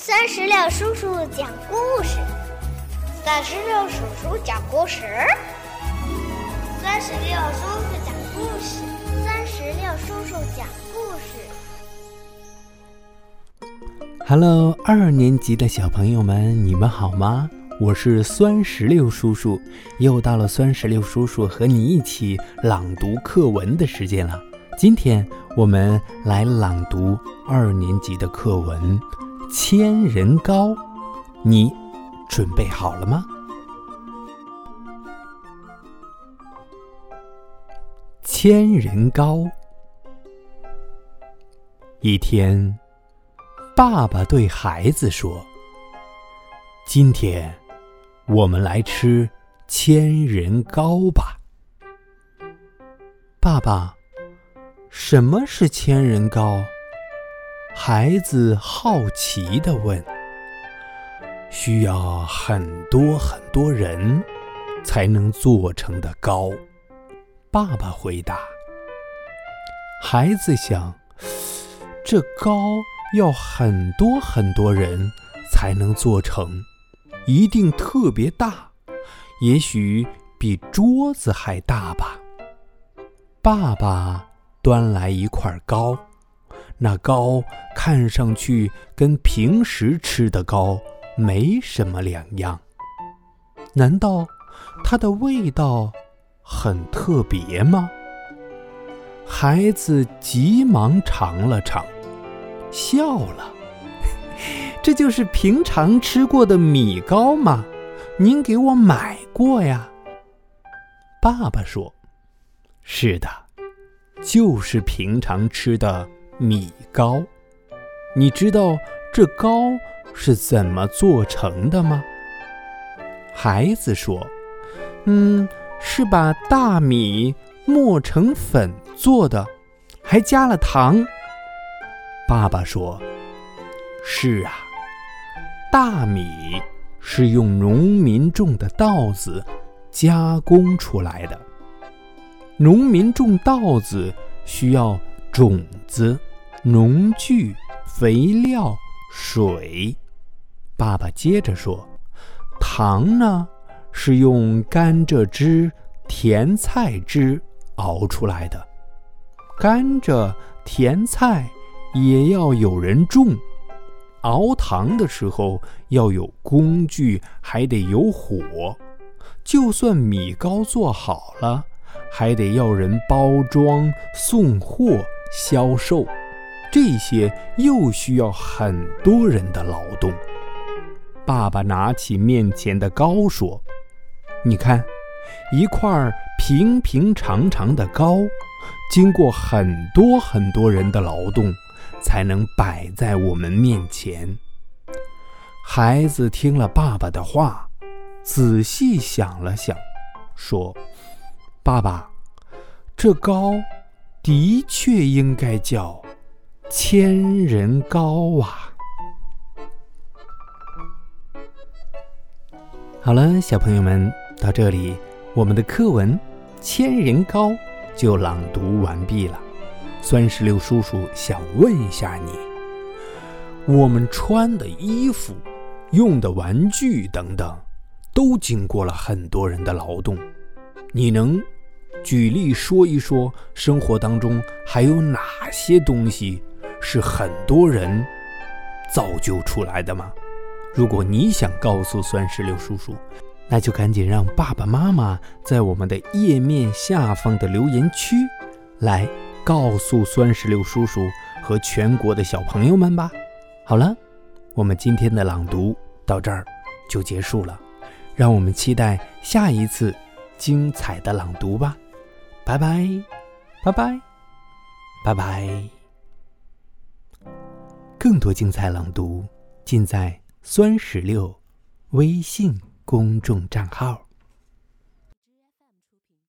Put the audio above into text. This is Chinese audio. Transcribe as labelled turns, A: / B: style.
A: 三十六叔叔讲故事，
B: 三十六叔叔讲故事，
A: 三十六叔叔讲故事，三十六叔叔讲故事。
C: Hello，二年级的小朋友们，你们好吗？我是酸石榴叔叔，又到了酸石榴叔叔和你一起朗读课文的时间了。今天我们来朗读二年级的课文《千人糕》，你准备好了吗？千人糕。一天，爸爸对孩子说：“今天，我们来吃千人糕吧。”爸爸。什么是千人糕？孩子好奇地问。需要很多很多人才能做成的糕。爸爸回答。孩子想，这糕要很多很多人才能做成，一定特别大，也许比桌子还大吧。爸爸。端来一块糕，那糕看上去跟平时吃的糕没什么两样。难道它的味道很特别吗？孩子急忙尝了尝，笑了。这就是平常吃过的米糕吗？您给我买过呀？爸爸说：“是的。”就是平常吃的米糕，你知道这糕是怎么做成的吗？孩子说：“嗯，是把大米磨成粉做的，还加了糖。”爸爸说：“是啊，大米是用农民种的稻子加工出来的。”农民种稻子需要种子、农具、肥料、水。爸爸接着说：“糖呢，是用甘蔗汁、甜菜汁熬出来的。甘蔗、甜菜也要有人种。熬糖的时候要有工具，还得有火。就算米糕做好了。”还得要人包装、送货、销售，这些又需要很多人的劳动。爸爸拿起面前的糕说：“你看，一块平平常常的糕，经过很多很多人的劳动，才能摆在我们面前。”孩子听了爸爸的话，仔细想了想，说。爸爸，这糕的确应该叫千人糕啊！好了，小朋友们，到这里，我们的课文《千人糕》就朗读完毕了。酸石榴叔叔想问一下你：我们穿的衣服、用的玩具等等，都经过了很多人的劳动，你能？举例说一说，生活当中还有哪些东西是很多人造就出来的吗？如果你想告诉酸石榴叔叔，那就赶紧让爸爸妈妈在我们的页面下方的留言区来告诉酸石榴叔叔和全国的小朋友们吧。好了，我们今天的朗读到这儿就结束了，让我们期待下一次精彩的朗读吧。拜拜，拜拜，拜拜！更多精彩朗读尽在酸石榴微信公众账号。